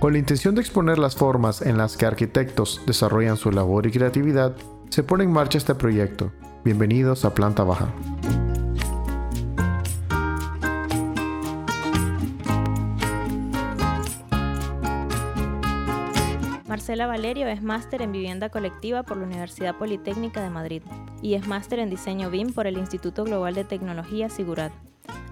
Con la intención de exponer las formas en las que arquitectos desarrollan su labor y creatividad, se pone en marcha este proyecto. Bienvenidos a Planta Baja. Marcela Valerio es máster en vivienda colectiva por la Universidad Politécnica de Madrid y es máster en diseño BIM por el Instituto Global de Tecnología Sigurat.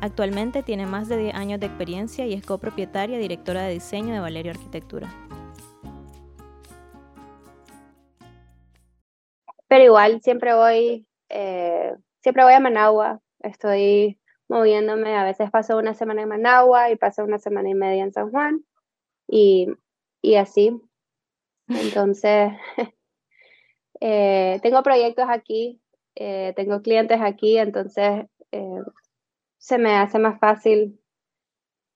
Actualmente tiene más de 10 años de experiencia y es copropietaria y directora de diseño de Valerio Arquitectura. Pero igual siempre voy, eh, siempre voy a Managua, estoy moviéndome, a veces paso una semana en Managua y paso una semana y media en San Juan. Y, y así, entonces, eh, tengo proyectos aquí, eh, tengo clientes aquí, entonces eh, se me hace más fácil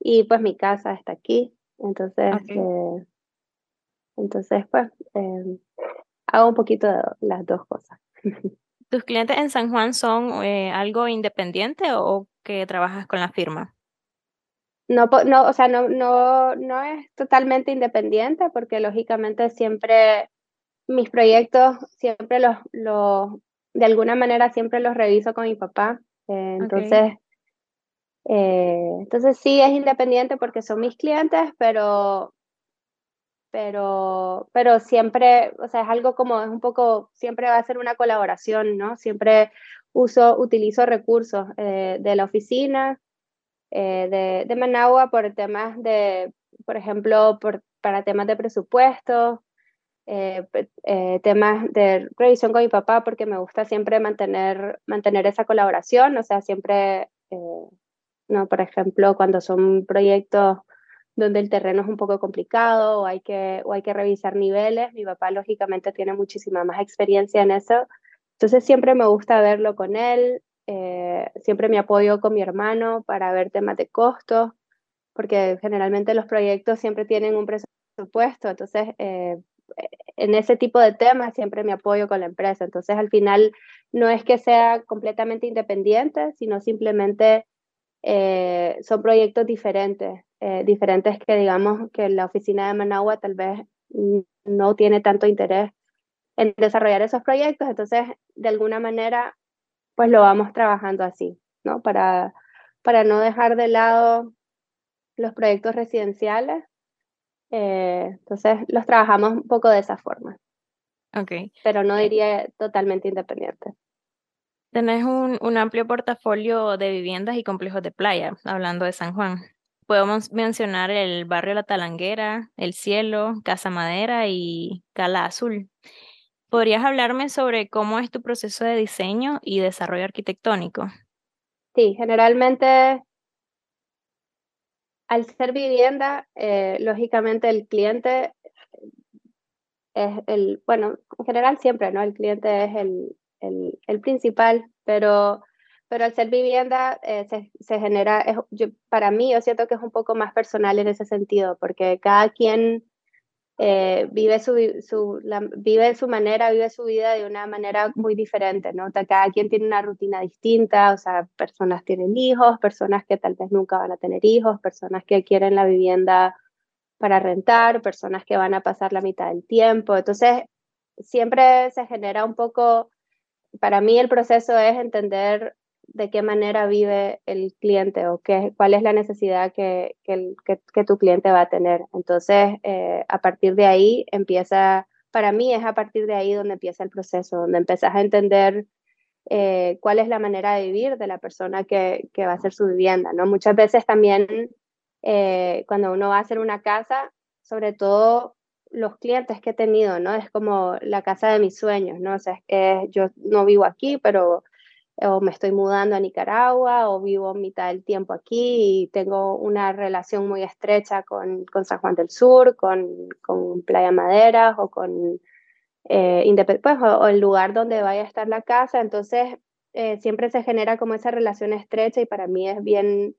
y pues mi casa está aquí, entonces, entonces pues hago un poquito de las dos cosas. ¿Tus clientes en San Juan son algo independiente o que trabajas con la firma? no, no, o sea, no, no, no es totalmente independiente porque lógicamente siempre mis proyectos, siempre los, los de alguna manera siempre los reviso con mi papá. Eh, entonces, eh, entonces sí es independiente porque son mis clientes, pero, pero, pero siempre, o sea, es algo como, es un poco, siempre va a ser una colaboración, ¿no? Siempre uso, utilizo recursos eh, de la oficina, eh, de, de, Managua por temas de, por ejemplo, por, para temas de presupuesto, eh, eh, temas de revisión con mi papá, porque me gusta siempre mantener, mantener esa colaboración, o sea, siempre, no, por ejemplo, cuando son proyectos donde el terreno es un poco complicado o hay que, o hay que revisar niveles, mi papá lógicamente tiene muchísima más experiencia en eso, entonces siempre me gusta verlo con él, eh, siempre me apoyo con mi hermano para ver temas de costos, porque generalmente los proyectos siempre tienen un presupuesto, entonces eh, en ese tipo de temas siempre me apoyo con la empresa. Entonces al final no es que sea completamente independiente, sino simplemente eh, son proyectos diferentes, diferentes que digamos que la oficina de Managua tal vez no tiene tanto interés en desarrollar esos proyectos, entonces de alguna manera pues lo vamos trabajando así, ¿no? Para, para no dejar de lado los proyectos residenciales. Eh, entonces los trabajamos un poco de esa forma. Ok. Pero no diría totalmente independiente. Tenés un, amplio portafolio de viviendas y complejos de playa, hablando de San Juan. Podemos mencionar el barrio La Talanguera, El Cielo, Casa Madera y Cala Azul. ¿Podrías hablarme sobre cómo es tu proceso de diseño y desarrollo arquitectónico? Sí, generalmente al ser vivienda, eh, lógicamente el cliente es el, bueno, en general siempre, ¿no? El cliente es el, el, el principal, pero, pero al ser vivienda eh, se, se, genera, yo, para mí yo siento que es un poco más personal en ese sentido, porque cada quien eh, vive, su, vive su manera, vive su vida de una manera muy diferente, ¿no? Cada quien tiene una rutina distinta, o sea, personas tienen hijos, personas que tal vez nunca van a tener hijos, personas que quieren la vivienda para rentar, personas que van a pasar la mitad del tiempo. Entonces, siempre se genera un poco, para mí el proceso es entender de qué manera vive el cliente o qué, cuál es la necesidad que, que, que, tu cliente va a tener. Entonces, eh, a partir de ahí empieza, para mí es a partir de ahí donde empieza el proceso, donde empiezas a entender eh, cuál es la manera de vivir de la persona que, que va a hacer su vivienda. ¿no? Muchas veces también eh, cuando uno va a hacer una casa, sobre todo los clientes que he tenido, ¿no? Es como la casa de mis sueños, ¿no? O sea, es que yo no vivo aquí, pero o me estoy mudando a Nicaragua o vivo mitad del tiempo aquí y tengo una relación muy estrecha con, con San Juan del Sur, con, con Playa Maderas o con eh, pues, o, el lugar donde vaya a estar la casa. Entonces, eh, siempre se genera como esa relación estrecha y para mí es bien,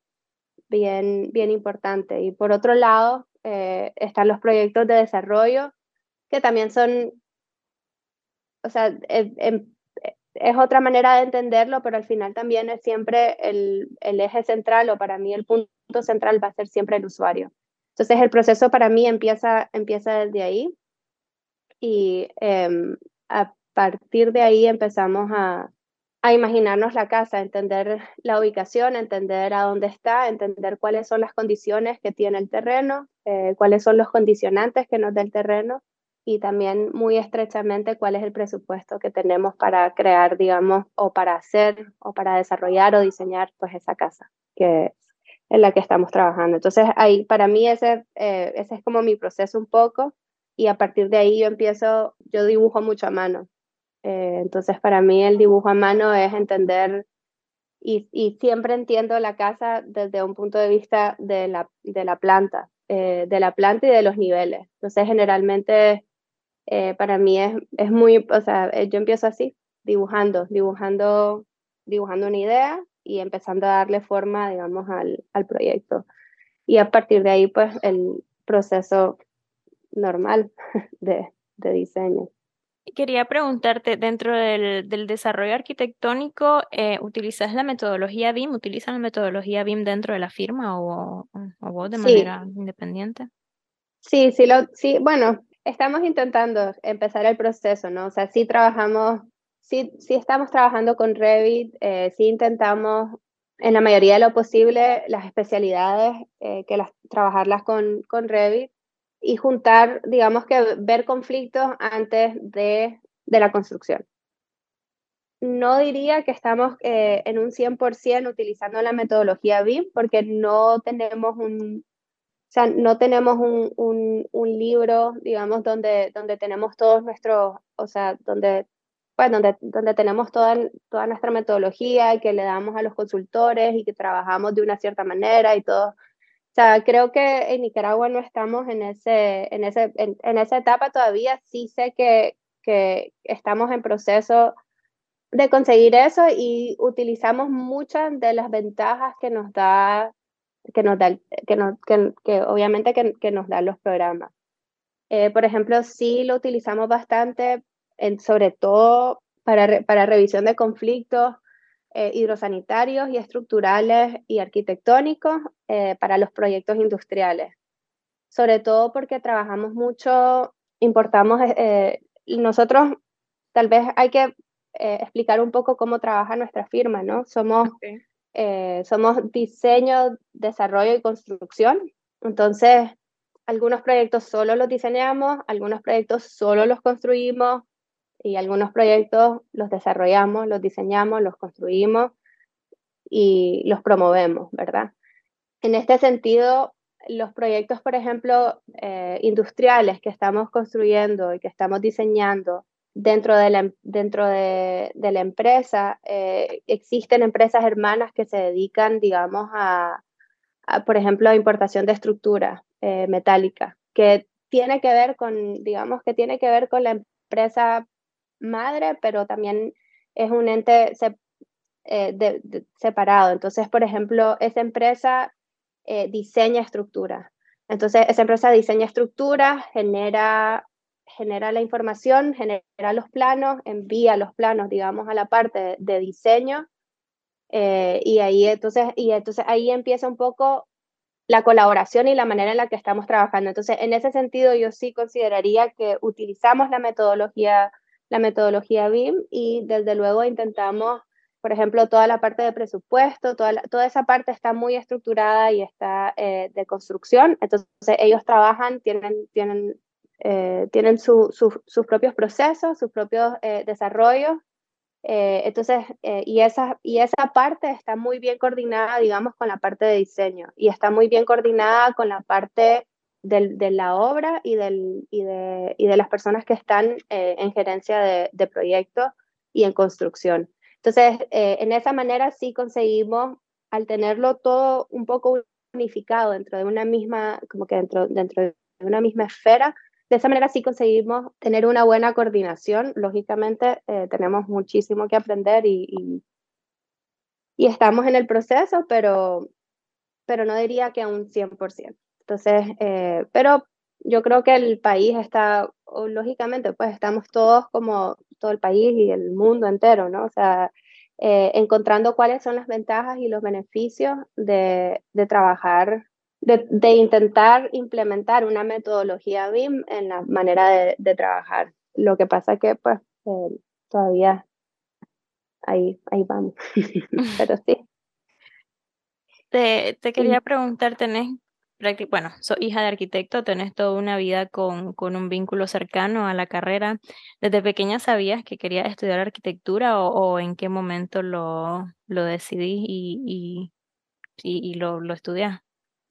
bien, bien importante. Y por otro lado, eh, están los proyectos de desarrollo que también son, o sea, en, es otra manera de entenderlo, pero al final también es siempre el, el, eje central o para mí el punto central va a ser siempre el usuario. Entonces el proceso para mí empieza, empieza desde ahí y em, a partir de ahí empezamos a, a imaginarnos la casa, entender la ubicación, entender a dónde está, entender cuáles son las condiciones que tiene el terreno, eh, cuáles son los condicionantes que nos da el terreno y también muy estrechamente cuál es el presupuesto que tenemos para crear, digamos, o para hacer o para desarrollar o diseñar pues esa casa que en la que estamos trabajando. Entonces ahí para mí ese, eh, ese es como mi proceso un poco y a partir de ahí yo empiezo, yo dibujo mucho a mano. Eh, entonces, para mí el dibujo a mano es entender y, y, siempre entiendo la casa desde un punto de vista de la, de la planta, eh, de la planta y de los niveles. Entonces, generalmente eh, para mí es, es muy, o sea, yo empiezo así, dibujando, dibujando, dibujando una idea y empezando a darle forma, digamos, al, al proyecto. Y a partir de ahí, pues, el proceso normal de, de diseño. Quería preguntarte, dentro del, del desarrollo arquitectónico, eh, ¿utilizas la metodología BIM? ¿Utilizan la metodología BIM dentro de la firma o, o vos de manera independiente? Sí, sí, lo, sí, bueno, estamos intentando empezar el proceso, ¿no? O sea, sí trabajamos, sí, sí estamos trabajando con Revit, eh, sí intentamos en la mayoría de lo posible las especialidades, eh, que las, trabajarlas con, con Revit, y juntar, digamos que ver conflictos antes de, de la construcción. No diría que estamos eh, en un 100% utilizando la metodología BIM porque no tenemos un, o sea, no tenemos un, un, un, libro, digamos, donde, donde tenemos todos nuestros, o sea, donde, pues, donde, donde tenemos toda, toda nuestra metodología y que le damos a los consultores y que trabajamos de una cierta manera y todo. O sea, creo que en Nicaragua no estamos en, ese, en, ese, en, esa etapa todavía. Sí sé que, que estamos en proceso de conseguir eso y utilizamos muchas de las ventajas que nos da, que nos da, que, nos, que, que obviamente que, que, nos dan los programas. Eh, por ejemplo, sí lo utilizamos bastante, en, sobre todo para, para revisión de conflictos, eh, hidrosanitarios y estructurales y arquitectónicos eh, para los proyectos industriales. Sobre todo porque trabajamos mucho, importamos, eh, nosotros tal vez hay que explicar un poco cómo trabaja nuestra firma, ¿no? Somos, somos diseño, desarrollo y construcción. Entonces, algunos proyectos solo los diseñamos, algunos proyectos solo los construimos, y algunos proyectos los desarrollamos, los diseñamos, los construimos y los promovemos, ¿verdad? En este sentido, los proyectos, por ejemplo, eh, industriales que estamos construyendo y que estamos diseñando dentro de la, dentro de, de la empresa, eh, existen empresas hermanas que se dedican, digamos, a, por ejemplo, a importación de estructura eh, metálica, que tiene que ver con, digamos, que tiene que ver con la empresa madre, pero también es un ente eh, separado. Entonces, por ejemplo, esa empresa eh, diseña estructuras. Entonces, esa empresa diseña estructuras, genera, genera la información, genera los planos, envía los planos, digamos, a la parte de, diseño. Eh, y, ahí, entonces, y entonces ahí empieza un poco la colaboración y la manera en la que estamos trabajando. Entonces, en ese sentido, yo sí consideraría que utilizamos la metodología la metodología BIM y desde luego intentamos, por ejemplo, toda la parte de presupuesto, toda, toda esa parte está muy estructurada y está eh, de construcción, entonces ellos trabajan, tienen, tienen, eh, tienen sus propios procesos, sus propios eh, desarrollos. entonces, y, esa, y esa parte está muy bien coordinada, digamos, con la parte de diseño y está muy bien coordinada con la parte de la obra y, del, y, de, y de las personas que están eh, en gerencia de, de, proyectos y en construcción. Entonces, eh, en esa manera sí conseguimos, al tenerlo todo un poco unificado dentro de una misma, como que dentro, dentro de una misma esfera, de esa manera sí conseguimos tener una buena coordinación. Lógicamente, eh, tenemos muchísimo que aprender y, y, y, estamos en el proceso, pero, pero no diría que a un 100%. Entonces, eh, pero yo creo que el país está, lógicamente, pues estamos todos como todo el país y el mundo entero, ¿no? O sea, eh, encontrando cuáles son las ventajas y los beneficios de, de trabajar de, intentar implementar una metodología BIM en la manera de, trabajar. Lo que pasa que pues eh, todavía ahí, ahí vamos, pero sí. Te, te quería preguntar, ¿tenés bueno, soy hija de arquitecto, tenés toda una vida con, con, un vínculo cercano a la carrera. ¿Desde pequeña sabías que querías estudiar arquitectura o, en qué momento lo, lo decidí y, y, y, lo, lo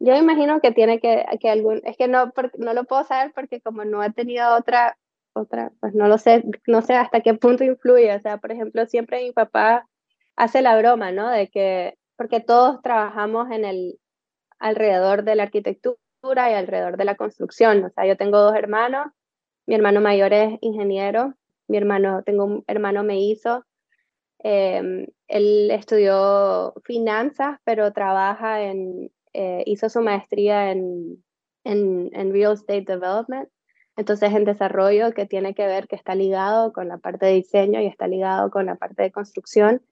Yo imagino que tiene que, que algún, es que no, no lo puedo saber porque como no he tenido otra, otra, pues no lo sé, no sé hasta qué punto influye. O sea, por ejemplo, siempre mi papá hace la broma, ¿no? De que, porque todos trabajamos en el, alrededor de la arquitectura y alrededor de la construcción. O sea, yo tengo dos hermanos, mi hermano mayor es ingeniero, mi hermano, tengo un hermano me hizo, em, él estudió finanzas, pero trabaja en, eh, hizo su maestría en, en, en Real Estate Development, entonces en desarrollo que tiene que ver, que está ligado con la parte de diseño y está ligado con la parte de construcción.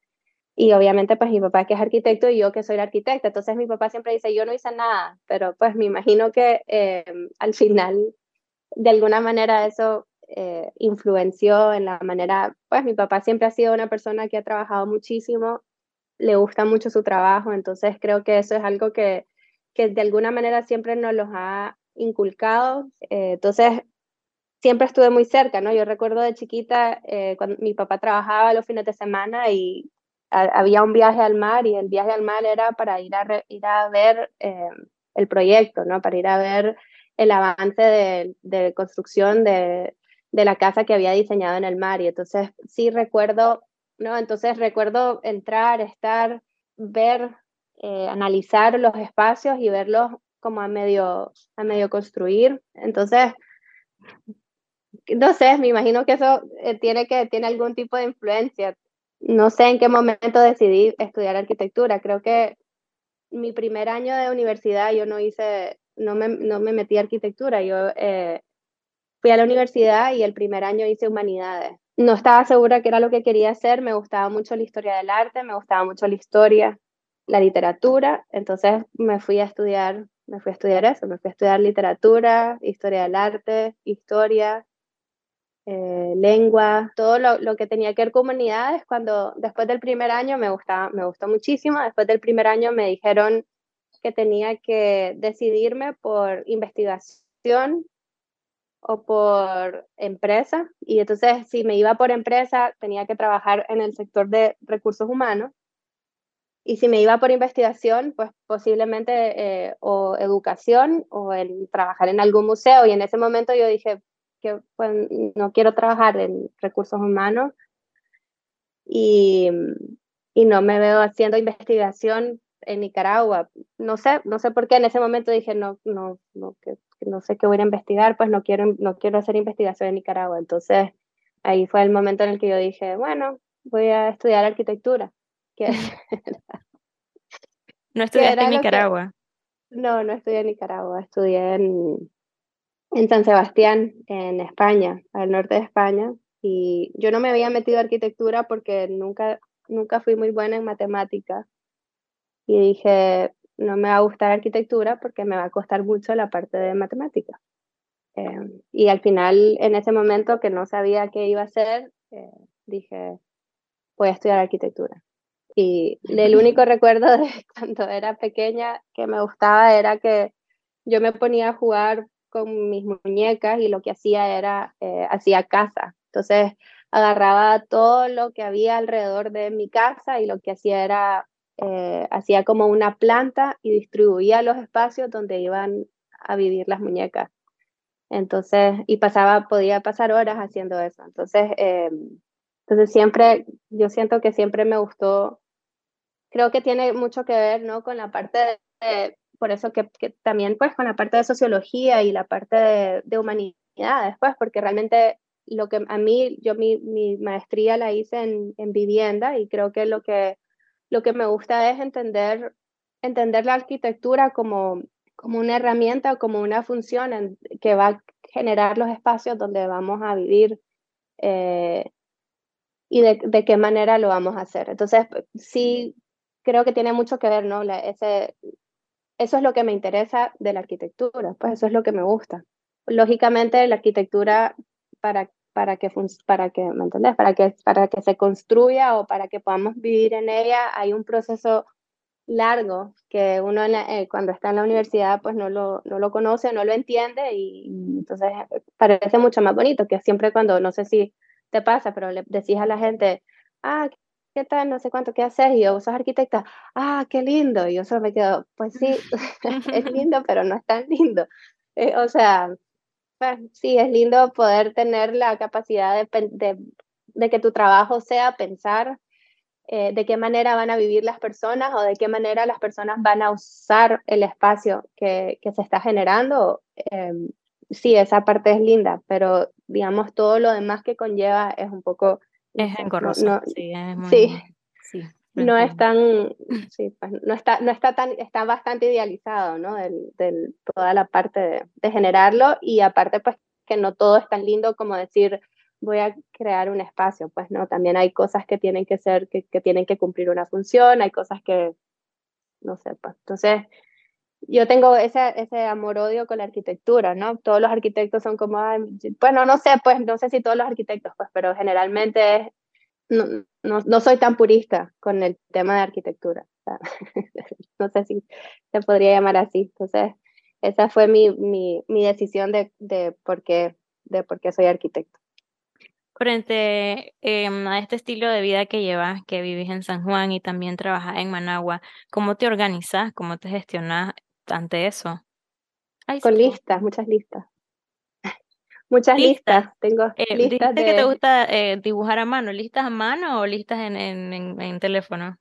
Y obviamente pues mi papá que es arquitecto y yo que soy la arquitecta. Entonces mi papá siempre dice, yo no hice nada, pero pues me imagino que eh, al final de alguna manera eso eh, influenció en la manera, pues mi papá siempre ha sido una persona que ha trabajado muchísimo, le gusta mucho su trabajo, entonces creo que eso es algo que, que de alguna manera siempre nos los ha inculcado. Eh, entonces siempre estuve muy cerca, ¿no? Yo recuerdo de chiquita cuando mi papá trabajaba los fines de semana y había un viaje al mar y el viaje al mar era para ir a, ir a ver eh, el proyecto, ¿no? Para ir a ver el avance de, de construcción de, la casa que había diseñado en el mar. Y entonces sí recuerdo, ¿no? Entonces recuerdo entrar, estar, ver, eh, analizar los espacios y verlos como a medio, a medio construir. Entonces, no sé, me imagino que eso eh, tiene, que, tiene algún tipo de influencia no sé en qué momento decidí estudiar arquitectura. Creo que mi primer año de universidad yo no hice, no me, no me metí a arquitectura. Yo eh, fui a la universidad y el primer año hice humanidades. No estaba segura que era lo que quería hacer, me gustaba mucho la historia del arte, me gustaba mucho la historia, la literatura, entonces me fui a estudiar, me fui a estudiar eso, me fui a estudiar literatura, historia del arte, historia, eh, lengua, todo lo, que tenía que ver con humanidades. Cuando después del primer año me, gustaba, me gustó muchísimo, después del primer año me dijeron que tenía que decidirme por investigación o por empresa. Y entonces, si me iba por empresa, tenía que trabajar en el sector de recursos humanos. Y si me iba por investigación, pues posiblemente eh, o educación o en trabajar en algún museo. Y en ese momento yo dije, que pues, no quiero trabajar en recursos humanos y, y no me veo haciendo investigación en Nicaragua. No sé, no sé por qué en ese momento dije, no, no, no, que, no sé qué voy a investigar, pues no quiero, no quiero hacer investigación en Nicaragua. Entonces, ahí fue el momento en el que yo dije, bueno, voy a estudiar arquitectura. ¿No estudiaste en Nicaragua? no, no estudié en Nicaragua, estudié en, en San Sebastián, en España, al norte de España. Y yo no me había metido a arquitectura porque nunca, nunca fui muy buena en matemática. Y dije, no me va a gustar arquitectura porque me va a costar mucho la parte de matemática. Eh, y al final, en ese momento que no sabía qué iba a hacer, eh, dije, voy a estudiar arquitectura. Y el único recuerdo de cuando era pequeña que me gustaba era que yo me ponía a jugar con mis muñecas y lo que hacía era, eh, hacía casa. Entonces agarraba todo lo que había alrededor de mi casa y lo que hacía era, eh, hacía como una planta y distribuía los espacios donde iban a vivir las muñecas. Entonces, y pasaba, podía pasar horas haciendo eso. Entonces, eh, entonces siempre, yo siento que siempre me gustó, creo que tiene mucho que ver, ¿no? Con la parte de por eso que, también pues con la parte de sociología y la parte de, de humanidades, pues porque realmente lo que a mí, yo mi, mi maestría la hice en, en, vivienda y creo que lo que, lo que me gusta es entender, entender la arquitectura como, como una herramienta como una función que va a generar los espacios donde vamos a vivir eh, y de, de, qué manera lo vamos a hacer. Entonces, sí, creo que tiene mucho que ver, ¿no? ese, eso es lo que me interesa de la arquitectura, pues eso es lo que me gusta. Lógicamente, la arquitectura para, para que, para que, ¿me entendés? Para que, para que se construya o para que podamos vivir en ella, hay un proceso largo que uno eh, cuando está en la universidad pues no lo, no lo conoce, no lo entiende y, entonces eh, parece mucho más bonito que siempre cuando, no sé si te pasa, pero le decís a la gente, ah, ¿qué tal? No sé cuánto, ¿qué haces? Y yo, sos arquitecta, ah, qué lindo. Y yo solo me quedo, pues sí, es lindo, pero no es tan lindo. Eh, o sea, pues, sí, es lindo poder tener la capacidad de, de, de que tu trabajo sea pensar eh, de qué manera van a vivir las personas o de qué manera las personas van a usar el espacio que, que se está generando. Eh, sí, esa parte es linda, pero digamos todo lo demás que conlleva es un poco... Es engorroso, no, sí, es muy, sí, no es tan, sí, pues, no está, no está tan, está bastante idealizado, ¿no? Del, del toda la parte de, de, generarlo y aparte pues que no todo es tan lindo como decir, voy a crear un espacio, pues no, también hay cosas que tienen que ser, que, que tienen que cumplir una función, hay cosas que, no sé, pues. Entonces, yo tengo ese, ese amor-odio con la arquitectura, ¿no? Todos los arquitectos son como, bueno, no sé, pues, no sé si todos los arquitectos, pues, pero generalmente no, no, no soy tan purista con el tema de arquitectura. no sé si se podría llamar así. Entonces, esa fue mi, mi, mi decisión de, de, por qué, de por qué soy arquitecto frente em, a este estilo de vida que llevas, que vivís en San Juan y también trabajas en Managua, ¿cómo te organizas? ¿Cómo te gestionas ante eso? Con listas, muchas listas. muchas listas. Tengo eh, listas de... que te gusta eh, dibujar a mano? ¿Listas a mano o listas en, en, en, teléfono?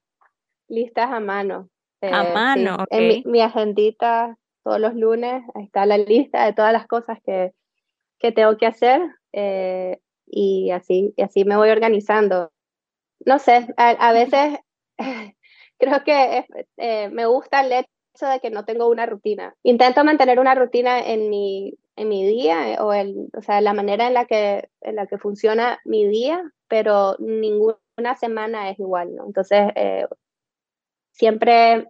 Listas a mano. a eh, mano, En mi, mi, agendita todos los lunes está la lista de todas las cosas que, que tengo que hacer. Y así, y así me voy organizando. No sé, a, veces creo que eh, me gusta el hecho de que no tengo una rutina. Intento mantener una rutina en mi, en mi día eh, o, el, o sea, la manera en la, que, en la que funciona mi día, pero ninguna semana es igual, ¿no? Entonces, eh, siempre,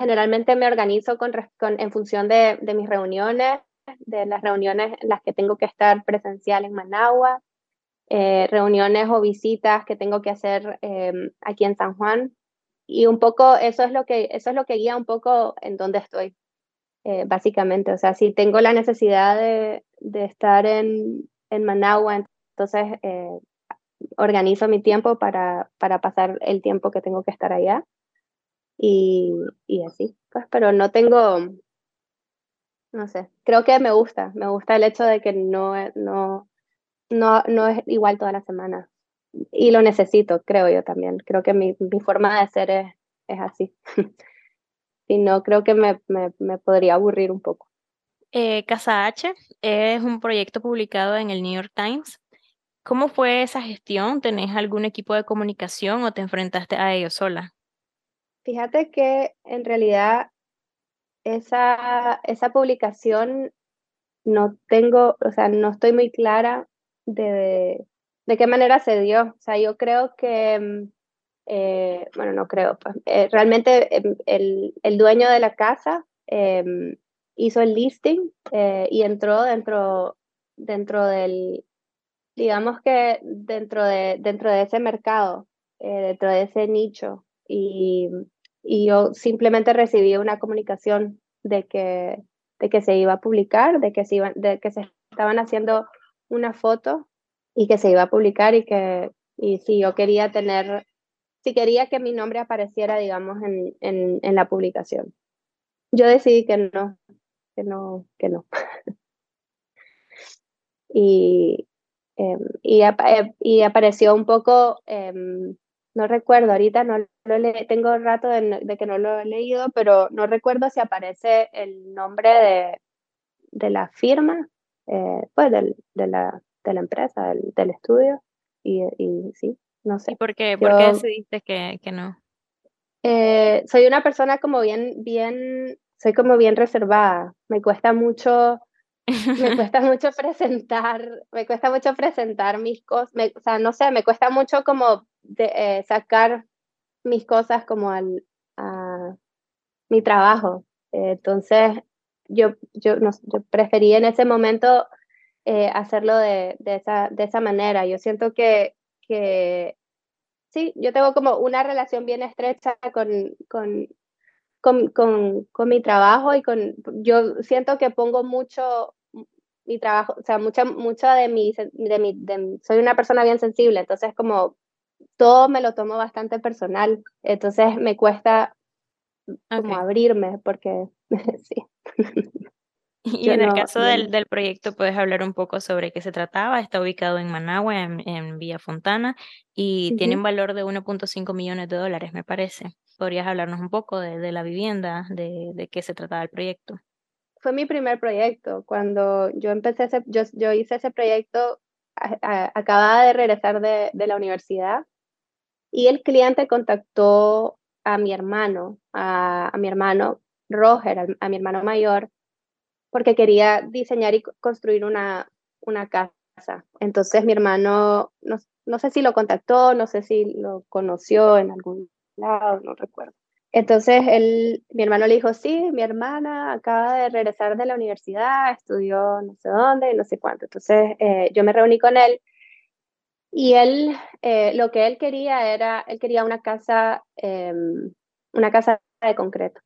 generalmente me organizo con, con en función de, de mis reuniones de las reuniones en las que tengo que estar presencial en Managua, eh, reuniones o visitas que tengo que hacer em, aquí en San Juan. Y un poco eso es lo que, eso es lo que guía un poco en dónde estoy, eh, básicamente. O sea, si tengo la necesidad de, de estar en, en, Managua, entonces eh, organizo mi tiempo para, para pasar el tiempo que tengo que estar allá. Y, y así, pues, pero no tengo, no sé, creo que me gusta, me gusta el hecho de que no, no, no, no es igual toda la semana. Y lo necesito, creo yo también. Creo que mi, mi forma de ser es, es así. y no, creo que me, me, me podría aburrir un poco. Eh, Casa H es un proyecto publicado en el New York Times. ¿Cómo fue esa gestión? ¿Tenés algún equipo de comunicación o te enfrentaste a ello sola? Fíjate que en realidad esa, esa publicación no tengo, o sea, no estoy muy clara de, de qué manera se dio. O sea, yo creo que, mm, eh, bueno, no creo, eh, realmente em, el, el, dueño de la casa em, hizo el listing eh, y entró dentro, dentro del, digamos que dentro de, dentro de ese mercado, dentro de ese nicho. Y y yo simplemente recibí una comunicación de que, de que se iba a publicar, de que, se iban, de que se estaban haciendo una foto y que se iba a publicar y que y si yo quería tener, si quería que mi nombre apareciera, digamos, en, en, en la publicación. Yo decidí que no, que no, que no. y, eh, y, y, apareció un poco eh, no recuerdo, ahorita no lo le tengo rato de, que no lo he leído, pero no recuerdo si aparece el nombre de, de la firma, eh, pues del, de, la, de la empresa, del, del estudio, y, y, sí, no sé. ¿Y por qué, ¿Por qué decidiste que, que no? Eh, soy una persona como bien, bien, soy como bien reservada, me cuesta mucho me cuesta mucho presentar, me cuesta mucho presentar mis cosas, o sea, no sé, me cuesta mucho como de, eh, sacar mis cosas como al, a mi trabajo. entonces, yo, yo, no, yo preferí en ese momento eh, hacerlo de, de, esa, de esa manera. Yo siento que, que sí, yo tengo como una relación bien estrecha con, con, con, con, con mi trabajo y con, yo siento que pongo mucho mi trabajo, o sea, mucha, mucha de mi, de mi, de, soy una persona bien sensible, entonces como todo me lo tomo bastante personal, entonces me cuesta como abrirme porque sí. Y en el caso del, del, proyecto, puedes hablar un poco sobre qué se trataba. Está ubicado en Managua, en, en Villa Fontana, y tiene un valor de 1.5 millones de dólares, me parece. ¿Podrías hablarnos un poco de, de la vivienda, de, de, qué se trataba el proyecto? Fue mi primer proyecto. Cuando yo empecé, ese, yo, yo hice ese proyecto, acababa de regresar de, de la universidad y el cliente contactó a mi hermano, a, a mi hermano Roger, a mi hermano mayor, porque quería diseñar y construir una, una casa. Entonces mi hermano, no, no sé si lo contactó, no sé si lo conoció en algún lado, no recuerdo. Entonces él, mi hermano le dijo, sí, mi hermana acaba de regresar de la universidad, estudió no sé dónde, no sé cuánto. Entonces eh, yo me reuní con él y él, eh, lo que él quería era, él quería una casa, eh, una casa de concreto.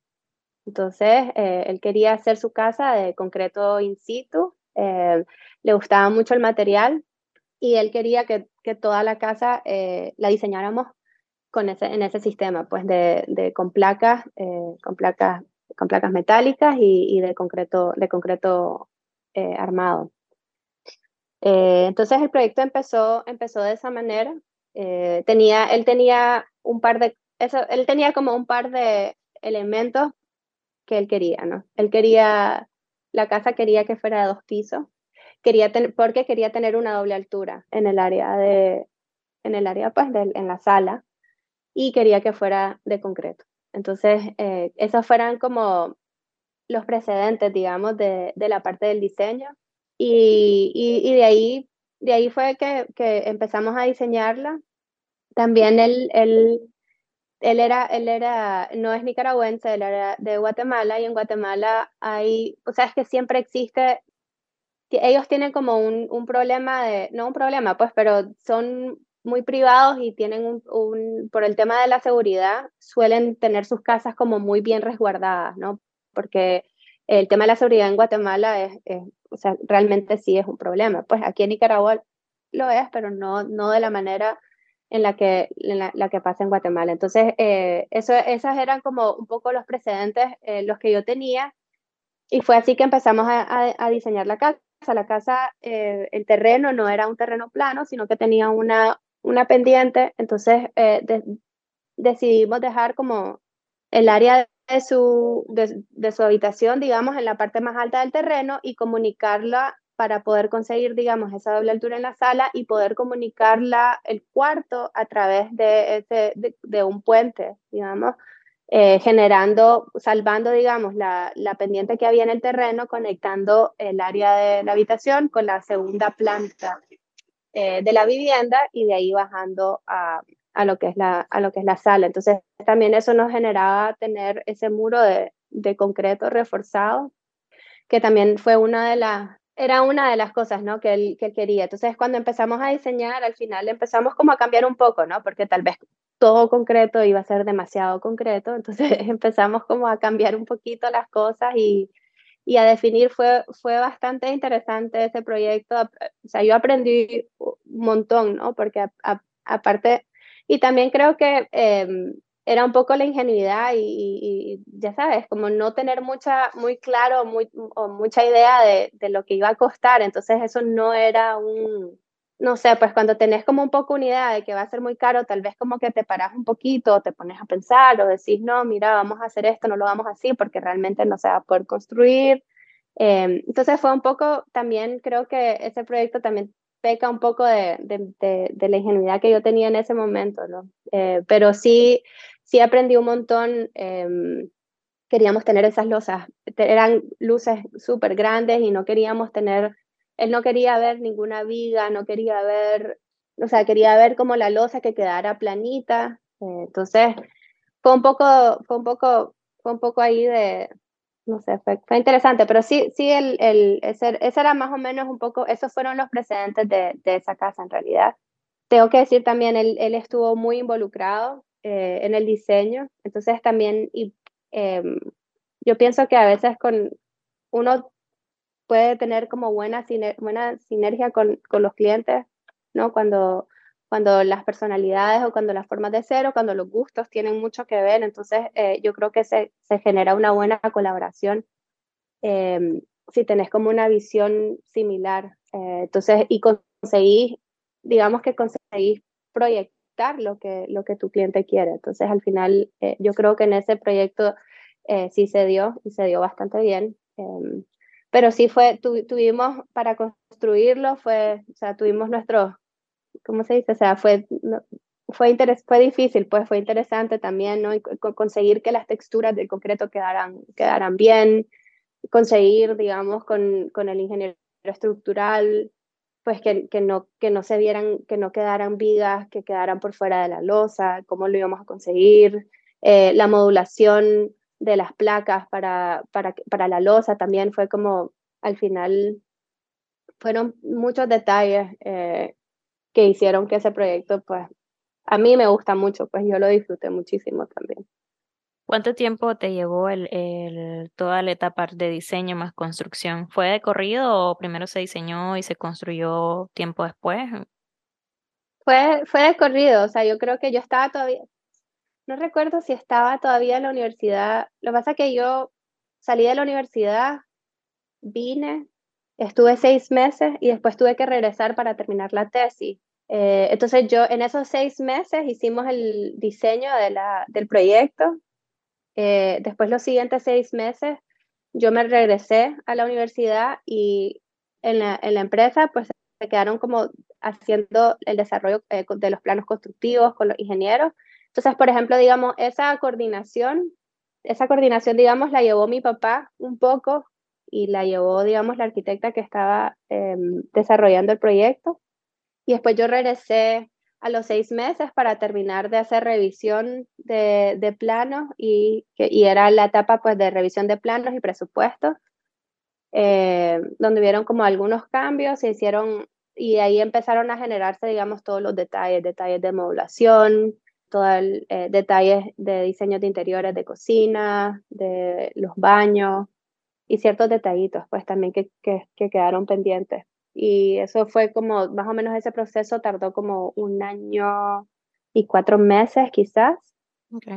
Entonces, eh, él quería hacer su casa de concreto in situ, eh, le gustaba mucho el material y él quería que, que toda la casa eh, la diseñáramos con ese, en ese sistema, pues de, de con placas, con placas, con placas metálicas y, y de concreto, de concreto armado. entonces el proyecto empezó, empezó de esa manera. tenía, él tenía un par de, eso, él tenía como un par de elementos que él quería, ¿no? Él quería, la casa quería que fuera de dos pisos, quería porque quería tener una doble altura en el área de, en el área, pues, en la sala, y quería que fuera de concreto. Entonces, eh, esos fueran como los precedentes, digamos, de, de la parte del diseño. Y, y, y, de, ahí, de ahí fue que, que empezamos a diseñarla. También él, él él era, él era, no es nicaragüense, él era de Guatemala y en Guatemala hay, o sea, es que siempre existe, ellos tienen como un, un problema de, no un problema, pues, pero son muy privados y tienen un, un, por el tema de la seguridad, suelen tener sus casas como muy bien resguardadas, ¿no? Porque el tema de la seguridad en Guatemala es, es o sea, realmente sí es un problema. Pues aquí en Nicaragua lo es, pero no, no de la manera en la que, la, que pasa en Guatemala. Entonces, eh, eso, esas eran como un poco los precedentes, eh, los que yo tenía, y fue así que empezamos a, diseñar la casa. La casa, eh, el terreno no era un terreno plano, sino que tenía una, una pendiente, entonces decidimos dejar como el área de su, de su habitación, digamos, en la parte más alta del terreno y comunicarla para poder conseguir, digamos, esa doble altura en la sala y poder comunicarla el cuarto a través de, de, un puente, digamos, eh, generando, salvando, digamos, la, la, pendiente que había en el terreno, conectando el área de la habitación con la segunda planta eh, de la vivienda y de ahí bajando a, a, lo que es la, a lo que es la sala. Entonces, también eso nos generaba tener ese muro de, de concreto reforzado, que también fue una de las era una de las cosas, ¿no? Que él, que él quería. Entonces, cuando empezamos a diseñar, al final empezamos como a cambiar un poco, ¿no? Porque tal vez todo concreto iba a ser demasiado concreto, entonces empezamos como a cambiar un poquito las cosas y, y a definir. Fue, fue bastante interesante ese proyecto. O sea, yo aprendí un montón, ¿no? Porque aparte, y también creo que eh, era un poco la ingenuidad y, ya sabes, como no tener mucha, muy claro muy, o mucha idea de, de, lo que iba a costar. Entonces eso no era un, no sé, pues cuando tenés como un poco una idea de que va a ser muy caro, tal vez como que te paras un poquito, te pones a pensar o decís, no, mira, vamos a hacer esto, no lo vamos así porque realmente no se va a poder construir. Eh, entonces fue un poco, también creo que ese proyecto también peca un poco de, de, de, la ingenuidad que yo tenía en ese momento, ¿no? Eh, pero sí, sí aprendí un montón. Em, queríamos tener esas losas, eran luces súper grandes y no queríamos tener, él no quería ver ninguna viga, no quería ver, o sea, quería ver como la losa que quedara planita. Eh, entonces, fue un poco, fue un poco, fue un poco ahí de, no sé, fue, fue, interesante, pero sí, sí, el, el, ese, ese, era más o menos un poco, esos fueron los precedentes de, de esa casa en realidad. Tengo que decir también, él, él estuvo muy involucrado eh, en el diseño, entonces también, y, eh, yo pienso que a veces con uno puede tener como buena, buena sinergia con, con los clientes, ¿no? Cuando cuando las personalidades o cuando las formas de ser o cuando los gustos tienen mucho que ver. Entonces, eh, yo creo que se, se, genera una buena colaboración eh, si tenés como una visión similar. Eh, entonces, y conseguís, digamos que conseguís lo que, lo que tu cliente quiere. Entonces, al final, eh, yo creo que en ese proyecto sí se dio y se dio bastante bien. Em, pero sí fue, tuvimos para construirlo, fue, o sea, tuvimos nuestros ¿cómo se dice? O sea, fue, fue, interes fue difícil, pues fue interesante también, ¿no? Conseguir que las texturas del concreto quedaran, quedaran bien, conseguir, digamos, con, con el ingeniero estructural, pues que, que, no, que no se vieran, que no quedaran vigas, que quedaran por fuera de la losa, cómo lo íbamos a conseguir, eh, la modulación de las placas para, para, para la losa también fue como, al final, fueron muchos detalles eh, que hicieron que ese proyecto, pues, a mí me gusta mucho, pues yo lo disfruté muchísimo también. ¿Cuánto tiempo te llevó el, el, toda la etapa de diseño más construcción? ¿Fue de corrido o primero se diseñó y se construyó tiempo después? Fue, fue de corrido, o sea, yo creo que yo estaba todavía, no recuerdo si estaba todavía en la universidad. Lo que pasa es que yo salí de la universidad, vine, estuve seis meses y después tuve que regresar para terminar la tesis. Eh, entonces yo en esos seis meses hicimos el diseño de la, del proyecto. Eh, después los siguientes seis meses yo me regresé a la universidad y en la, en la empresa pues se quedaron como haciendo el desarrollo eh, de los planos constructivos con los ingenieros. Entonces, por ejemplo, digamos, esa coordinación, esa coordinación, digamos, la llevó mi papá un poco y la llevó, digamos, la arquitecta que estaba em, desarrollando el proyecto. Y después yo regresé a los seis meses para terminar de hacer revisión de, planos y, y era la etapa pues de revisión de planos y presupuestos, eh, donde vieron como algunos cambios, se hicieron y ahí empezaron a generarse, digamos, todos los detalles, detalles de modulación, todos eh, detalles de diseño de interiores de cocina, de los baños y ciertos detallitos, pues también que, que, que quedaron pendientes. Y eso fue como, más o menos ese proceso tardó como un año y cuatro meses quizás.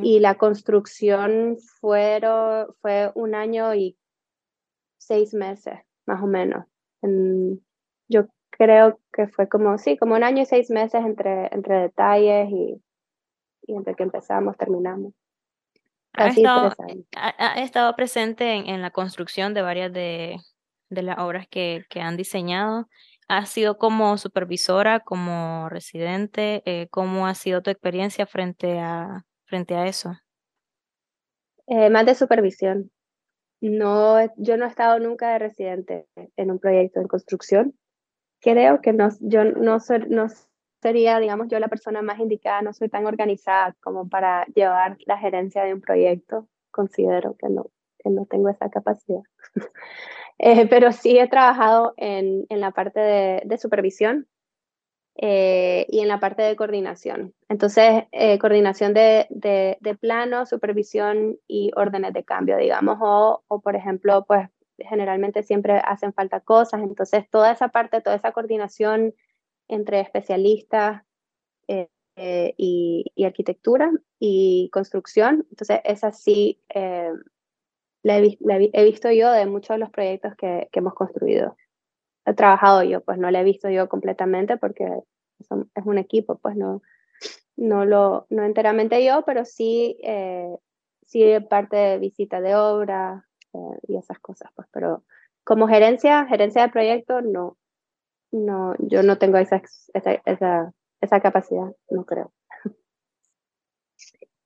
Y la construcción fueron, fue un año y seis meses, más o menos. yo creo que fue como, sí, como un año y seis meses entre, entre detalles y, y entre que empezamos, terminamos. Ha estado, ha, estado, presente en, en, la construcción de varias de, de las obras que, que han diseñado. ¿Has sido como supervisora, como residente? Eh, ¿Cómo ha sido tu experiencia frente a, frente a eso? Eh, más de supervisión. No, yo no he estado nunca de residente en un proyecto en construcción. Creo que no, yo no, no sería, digamos, yo la persona más indicada, no soy tan organizada como para llevar la gerencia de un proyecto. Considero que no, que no tengo esa capacidad. Eh, pero sí he trabajado en, en la parte de, de supervisión eh, y en la parte de coordinación. Entonces, eh, coordinación de, de, de, plano, supervisión y órdenes de cambio, digamos, o, o por ejemplo, pues generalmente siempre hacen falta cosas, entonces toda esa parte, toda esa coordinación entre especialistas y, y, arquitectura y construcción, entonces esa sí la he, visto yo de muchos de los proyectos que, que, hemos construido. He trabajado yo, pues no la he visto yo completamente porque es un equipo, pues no, no lo, no enteramente yo, pero sí, eh, sí parte de visita de obra eh, y esas cosas, pues, pero como gerencia, gerencia de proyecto, no, no, yo no tengo esa, esa, esa, esa capacidad, no creo.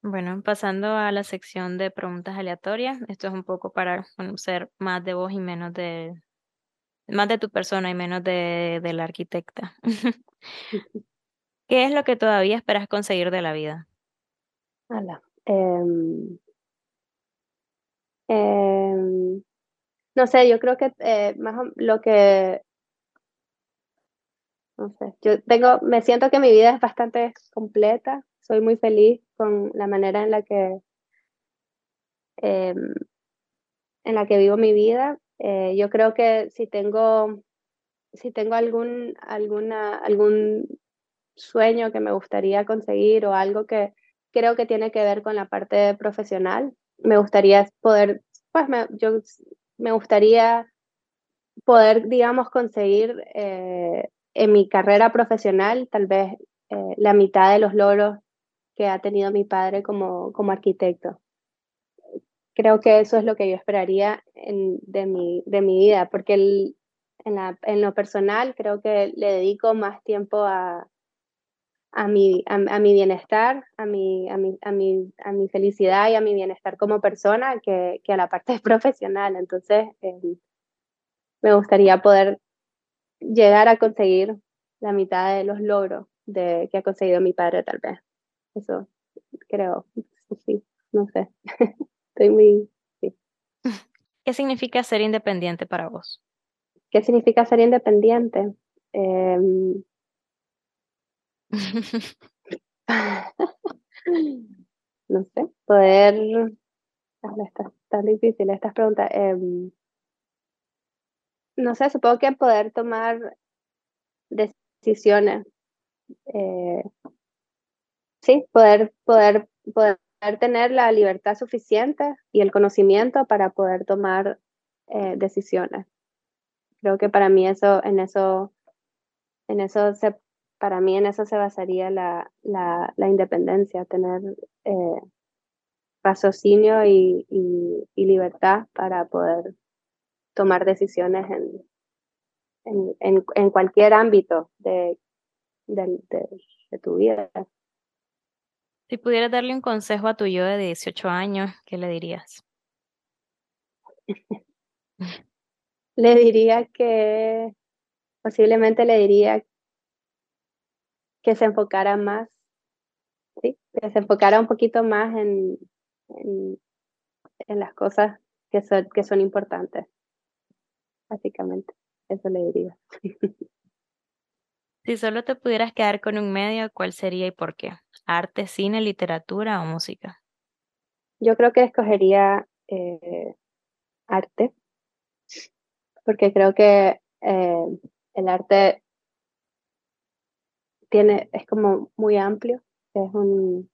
Bueno, pasando a la sección de preguntas aleatorias, esto es un poco para conocer más de vos y menos de, más de tu persona y menos de, de la arquitecta. ¿Qué es lo que todavía esperas conseguir de la vida? Hola. Em, Em, no sé, yo creo que eh, más lo que, no sé, yo tengo, me siento que mi vida es bastante completa, soy muy feliz con la manera en la que, em, en la que vivo mi vida. Eh, yo creo que si tengo, si tengo algún, alguna, algún sueño que me gustaría conseguir o algo que creo que tiene que ver con la parte profesional, me gustaría poder, pues me, yo me gustaría poder, digamos, conseguir eh, en mi carrera profesional tal vez eh, la mitad de los logros que ha tenido mi padre como, como arquitecto. Creo que eso es lo que yo esperaría en, de, mi, de mi vida, porque el, en, la, en lo personal creo que le dedico más tiempo a, a mi, a, mi bienestar, a mi, a, mi, a, mi, a mi felicidad y a mi bienestar como persona que, que a la parte profesional. Entonces, em, me gustaría poder llegar a conseguir la mitad de los logros de, que ha conseguido mi padre, tal vez. Eso creo, sí, no sé. Estoy muy... Sí. ¿Qué significa ser independiente para vos? ¿Qué significa ser independiente? Eh, no sé, poder... Está tan difícil estas preguntas. Em, no sé, supongo que poder tomar decisiones. Eh, sí, poder, poder, poder tener la libertad suficiente y el conocimiento para poder tomar eh, decisiones. Creo que para mí eso, en eso, en eso se para mí en eso se basaría la, la, la independencia, tener eh, raciocinio y, y, libertad para poder tomar decisiones en, en, en, en cualquier ámbito de, de, de, tu vida. Si pudieras darle un consejo a tu yo de 18 años, ¿qué le dirías? le diría que, posiblemente le diría que se enfocara más, ¿sí? que se enfocara un poquito más en, en, en las cosas que son, que son importantes, básicamente. Eso le diría. Si solo te pudieras quedar con un medio, ¿cuál sería y por qué? ¿Arte, cine, literatura o música? Yo creo que escogería eh, arte, porque creo que eh, el arte tiene, es como muy amplio, es un,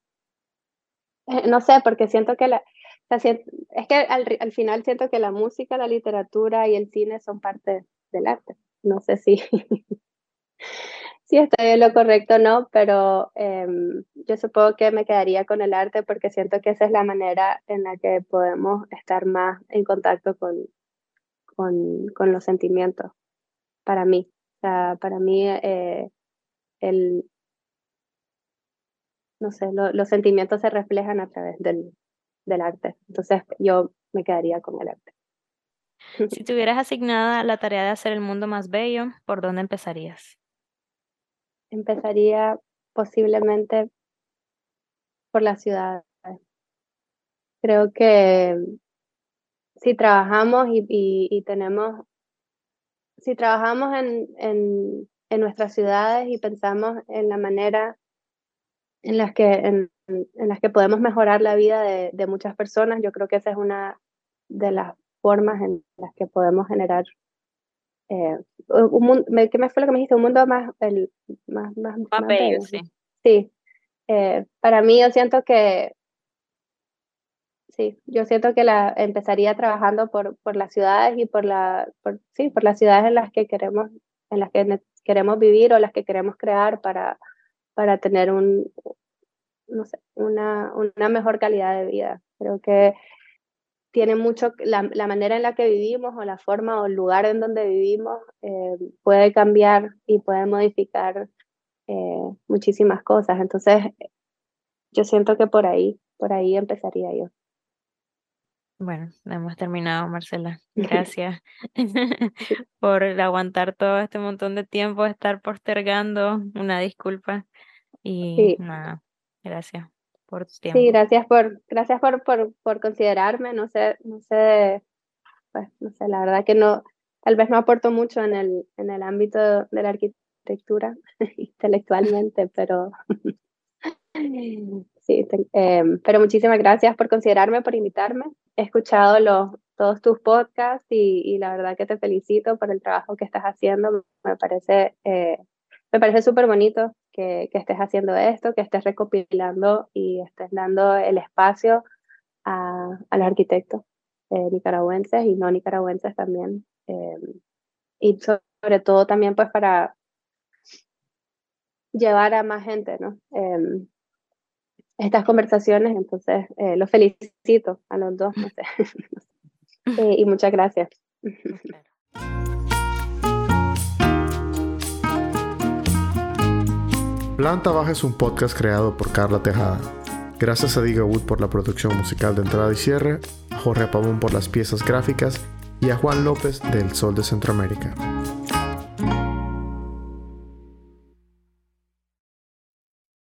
eh, no sé, porque siento que la, es que al, al, final siento que la música, la literatura y el cine son parte del arte. No sé si, si estoy en lo correcto o no, pero eh, yo supongo que me quedaría con el arte porque siento que esa es la manera en la que podemos estar más en contacto con, con, con los sentimientos, para mí. O sea, para mí eh, el, no sé, los sentimientos se reflejan a través del, del arte. Entonces yo me quedaría con el arte. Si tuvieras asignada la tarea de hacer el mundo más bello, ¿por dónde empezarías? Empezaría posiblemente por la ciudad. Creo que si trabajamos y, tenemos, si trabajamos en, en, en nuestras ciudades y pensamos en la manera en las que, en, las que podemos mejorar la vida de, de, muchas personas, yo creo que esa es una de las formas en las que podemos generar eh, un mundo, ¿qué me fue lo que me dijiste? Un mundo más, el, más, más, más, bello, sí. Sí, eh, para mí yo siento que, sí, yo siento que la, empezaría trabajando por, por las ciudades y por, la, por, sí, por las ciudades en las que queremos, en las que queremos vivir o las que queremos crear para, para tener un, no sé, una, una mejor calidad de vida. Creo que tiene mucho, la, la, manera en la que vivimos o la forma o el lugar en donde vivimos eh, puede cambiar y puede modificar eh, muchísimas cosas. Entonces, yo siento que por ahí, por ahí empezaría yo. Bueno, hemos terminado, Marcela. Gracias por aguantar todo este montón de tiempo, estar postergando. Una disculpa. Y nada, gracias. Por tu tiempo. Sí, gracias por, gracias por, por, por considerarme. No sé, no sé, pues, no sé, la verdad que no, tal vez no aporto mucho en el, en el ámbito de la arquitectura intelectualmente, pero sí, em, pero muchísimas gracias por considerarme, por invitarme. He escuchado los, todos tus podcasts y, y, la verdad que te felicito por el trabajo que estás haciendo. Me parece, eh, me parece súper bonito que, que, estés haciendo esto, que estés recopilando y estés dando el espacio a, a los arquitectos eh, nicaragüenses y no nicaragüenses también. Eh, y sobre todo también pues para llevar a más gente, ¿no? Eh, estas conversaciones, entonces eh, los felicito a los dos, no sé. Y muchas gracias. Planta Baja es un podcast creado por Carla Tejada. Gracias a Diga Wood por la producción musical de entrada y cierre, Jorge Pavón por las piezas gráficas y a Juan López del Sol de Centroamérica.